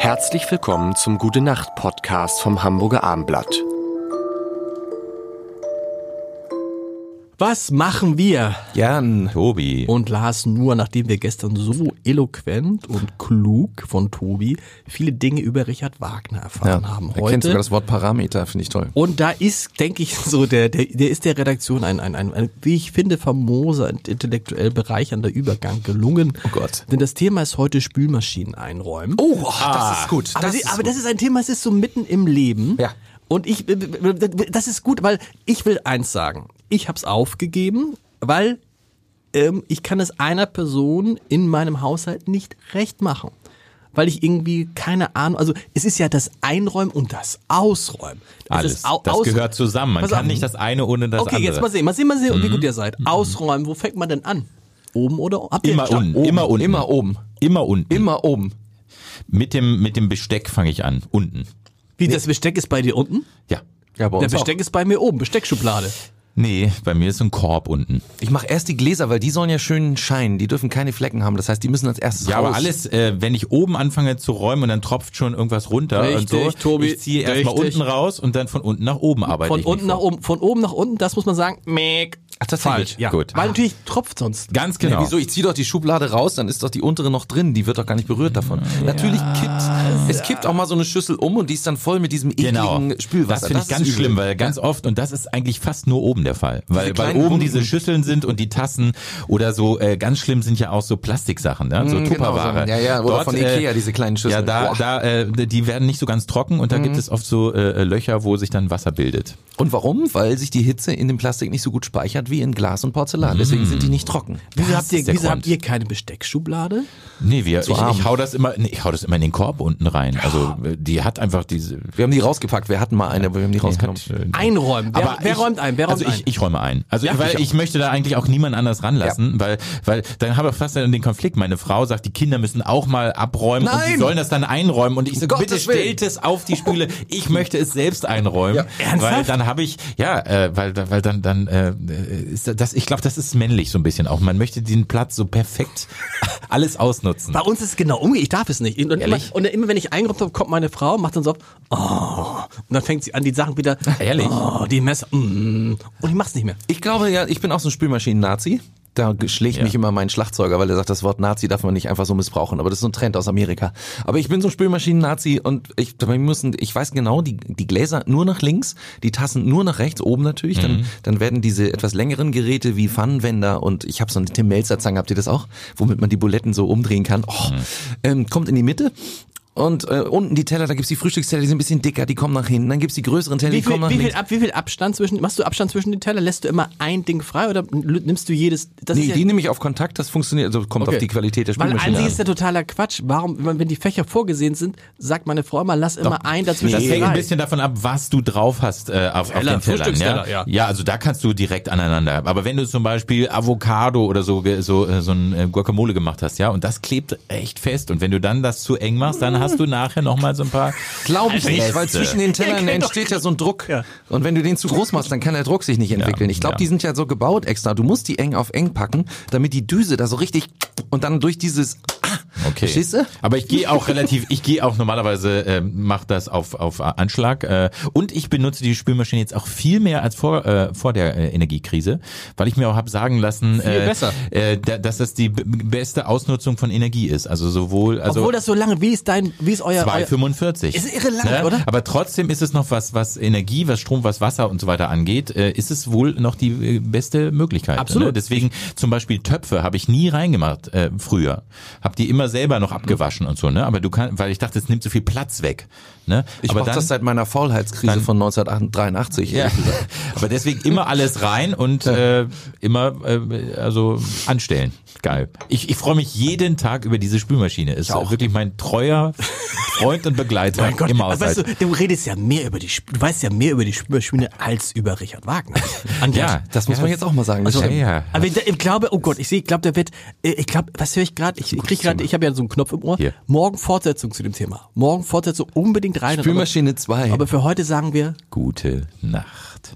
Herzlich willkommen zum Gute Nacht Podcast vom Hamburger Armblatt. Was machen wir? Jan, Tobi. Und Lars nur, nachdem wir gestern so eloquent und klug von Tobi viele Dinge über Richard Wagner erfahren haben. er kennt sogar Heute. das Wort Parameter, finde ich toll. Und da ist, denke ich, so, der, der, der ist der Redaktion ein, ein, ein, ein, wie ich finde, famoser und intellektuell bereichernder Übergang gelungen. Oh Gott. Denn das Thema ist heute Spülmaschinen einräumen. Oh, das ist gut. Aber, das, ist, aber das ist ein Thema, es ist so mitten im Leben. Ja. Und ich, das ist gut, weil ich will eins sagen. Ich habe es aufgegeben, weil ähm, ich kann es einer Person in meinem Haushalt nicht recht machen. Weil ich irgendwie keine Ahnung, also es ist ja das Einräumen und das Ausräumen. Das Alles. ist au- das aus- gehört zusammen. Man Pass kann auf. nicht das eine ohne das Okay, andere. Mhm. jetzt mal sehen, mal sehen, mal sehen, wie gut ihr seid. Ausräumen, wo fängt man denn an? Oben oder habt ihr Immer unten. Immer unten. Immer oben. Immer unten. Immer oben. Mit dem, mit dem Besteck fange ich an. Unten. Wie, das Besteck ist bei dir unten? Ja. Ja, bei Der uns auch. Besteck ist bei mir oben, Besteckschublade. Nee, bei mir ist so ein Korb unten. Ich mache erst die Gläser, weil die sollen ja schön scheinen. Die dürfen keine Flecken haben. Das heißt, die müssen als erstes Ja, raus. aber alles, äh, wenn ich oben anfange zu räumen und dann tropft schon irgendwas runter und so. Richtig, Tobi, ich ziehe erstmal richtig. unten raus und dann von unten nach oben arbeite Von ich mich unten nach vor. oben, von oben nach unten, das muss man sagen, meck. Ach, tatsächlich? Falsch, ja. Gut. Weil natürlich tropft sonst. Ganz Nee, genau. wieso? Ich ziehe doch die Schublade raus, dann ist doch die untere noch drin. Die wird doch gar nicht berührt davon. Natürlich kippt. Es kippt auch mal so eine Schüssel um und die ist dann voll mit diesem Genau. ekligen Spülwasser. Das finde ich ganz übel. schlimm, weil ganz oft, und das ist eigentlich fast nur oben der Fall, weil, weil oben Wunden. diese Schüsseln sind und die Tassen oder so, äh, ganz schlimm sind ja auch so Plastiksachen, ne? so Mm, genau, Tupperware. so. Ja, ja, oder von Ikea, diese kleinen Ja, Schüsseln. da, Boah. Mhm. da, äh, die werden nicht so ganz trocken und da gibt es oft so äh, Löcher, wo sich dann Wasser bildet. Und warum? Weil sich die Hitze in dem Plastik nicht so gut speichert wie in Glas und Porzellan. Deswegen sind die nicht trocken. Wieso, habt ihr, wieso habt ihr keine Besteckschublade? Nee, wir, ich, ich hau das immer, nee, ich hau das immer in den Korb unten rein. Also äh, die hat einfach diese. Wir haben die rausgepackt. Wir hatten mal eine, aber wir haben die rausgenommen. Hat, äh, Einräumen. Wer, wer ich, räumt ein? Wer räumt also ich, ich räume ein. Also Ja, weil ich ich möchte da eigentlich auch niemand anders ranlassen, weil weil dann habe ich fast dann den Konflikt. Meine Frau sagt, die Kinder müssen auch mal abräumen und die Nein! sollen das dann einräumen und ich sage, Gottes bitte stellt es auf die Spüle. Ich möchte es selbst einräumen, Ja. Ernsthaft? weil dann habe ich ja, äh, weil weil dann dann äh, ist das ich glaube, das ist männlich so ein bisschen auch. Man möchte den Platz so perfekt alles ausnutzen. Bei uns ist es genau umgekehrt. Ich darf es nicht. Und immer, und immer wenn ich eingeräumt habe, kommt meine Frau, macht dann so, oh, und dann fängt sie an, die Sachen wieder, Ehrlich? oh, die Messer, mm, und ich mach's nicht mehr. Ich glaube ja, ich bin auch so ein Spülmaschinen-Nazi. Da schlägt Ja. mich immer mein Schlagzeuger, weil er sagt, das Wort Nazi darf man nicht einfach so missbrauchen. Aber das ist so ein Trend aus Amerika. Aber ich bin so ein Spülmaschinen-Nazi und ich, wir müssen, ich weiß genau, die, die Gläser nur nach links, die Tassen nur nach rechts, oben natürlich. Mhm. Dann, dann werden diese etwas längeren Geräte wie Pfannenwender und ich habe so eine Tim Melzer Zange, habt ihr das auch? Womit man die Buletten so umdrehen kann. Oh, Mhm. ähm, kommt in die Mitte. Und äh, unten die Teller, da gibt's die Frühstücksteller, die sind ein bisschen dicker, die kommen nach hinten. Dann gibt's die größeren Teller, Wie die kommen nach wie, viel ab, wie viel Abstand zwischen, machst du Abstand zwischen den Teller? Lässt du immer ein Ding frei oder nimmst du jedes, das Nee, ist ja, die nehme ich auf Kontakt, das funktioniert, also kommt Okay. auf die Qualität der weil Spülmaschine einzig an. ist ja totaler Quatsch. Warum, wenn die Fächer vorgesehen sind, sagt meine Frau immer, lass immer ein dazwischen Das hängt ein bisschen davon ab, was du drauf hast äh, auf, auf Teller, den Tellern. Ja? Ja. ja, also da kannst du direkt aneinander. Aber wenn du zum Beispiel Avocado oder so so äh, so ein äh, Guacamole gemacht hast, ja, und das klebt echt fest. Und wenn du dann das zu eng machst, dann hast du nachher noch mal so ein paar. Glaube ich nicht, ich- weil zwischen den Tellern doch- entsteht ja so ein Druck. Ja. Und wenn du den zu groß machst, dann kann der Druck sich nicht entwickeln. Ich glaube, ja. die sind ja so gebaut extra. Du musst die eng auf eng packen, damit die Düse da so richtig und dann durch dieses Ah, Okay. Verstehst du? Aber ich gehe auch relativ, ich gehe auch normalerweise, äh, mache das auf, auf Anschlag. Äh, und ich benutze die Spülmaschine jetzt auch viel mehr als vor, äh, vor der äh, Energiekrise, weil ich mir auch habe sagen lassen, Viel äh, besser. Äh, da, dass das die beste Ausnutzung von Energie ist. Also sowohl, also Obwohl das so lange, wie ist dein, wie ist euer, euer 2,45. Ist irre lang, oder? Aber trotzdem ist es noch was, was Energie, was Strom, was Wasser und so weiter angeht, äh, ist es wohl noch die äh, beste Möglichkeit. Absolut. Ne? Deswegen zum Beispiel Töpfe habe ich nie reingemacht äh, früher. Hab die immer selber noch abgewaschen und so, ne? Aber du kannst, weil ich dachte, es nimmt so viel Platz weg. Ne? Ich aber mach das seit meiner Faulheitskrise dann- von 1983. ja, aber deswegen immer alles rein und äh, immer äh, also anstellen. Geil. Ich, ich freue mich jeden Tag über diese Spülmaschine. Ist auch. wirklich mein treuer Freund und Begleiter Mein Gott, im aber Haushalt. weißt du, du redest ja mehr über die, du weißt ja mehr über die Spülmaschine als über Richard Wagner. Ja, Das muss man jetzt auch mal sagen. Also, ja. Aber ich, ich glaube, oh Gott, ich sehe, ich glaube, der wird, äh, ich glaube, was höre ich gerade? Ich, ich krieg gerade, ich habe ja so einen Knopf im Ohr. Hier. Morgen Fortsetzung zu dem Thema. Morgen Fortsetzung unbedingt rein. Spülmaschine 2. Aber für heute sagen wir Gute Nacht.